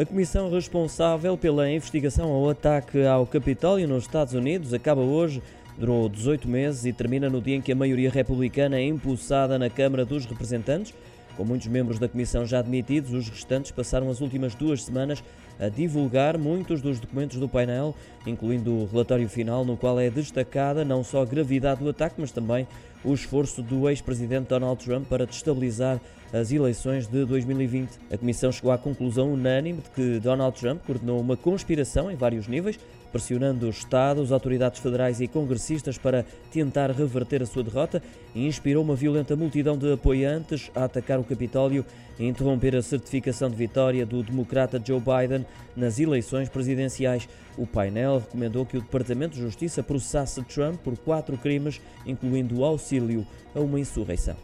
A comissão responsável pela investigação ao ataque ao Capitólio nos Estados Unidos acaba hoje. Durou 18 meses e termina no dia em que a maioria republicana é impulsada na Câmara dos Representantes. Com muitos membros da comissão já admitidos, os restantes passaram as últimas duas semanas a divulgar muitos dos documentos do painel, incluindo o relatório final, no qual é destacada não só a gravidade do ataque, mas também o esforço do ex-presidente Donald Trump para destabilizar as eleições de 2020. A Comissão chegou à conclusão unânime de que Donald Trump coordenou uma conspiração em vários níveis, pressionando o Estado, as autoridades federais e congressistas para tentar reverter a sua derrota e inspirou uma violenta multidão de apoiantes a atacar o Capitólio e interromper a certificação de vitória do democrata Joe Biden nas eleições presidenciais. O painel recomendou que o Departamento de Justiça processasse Trump por quatro crimes, incluindo o auxílio a uma insurreição.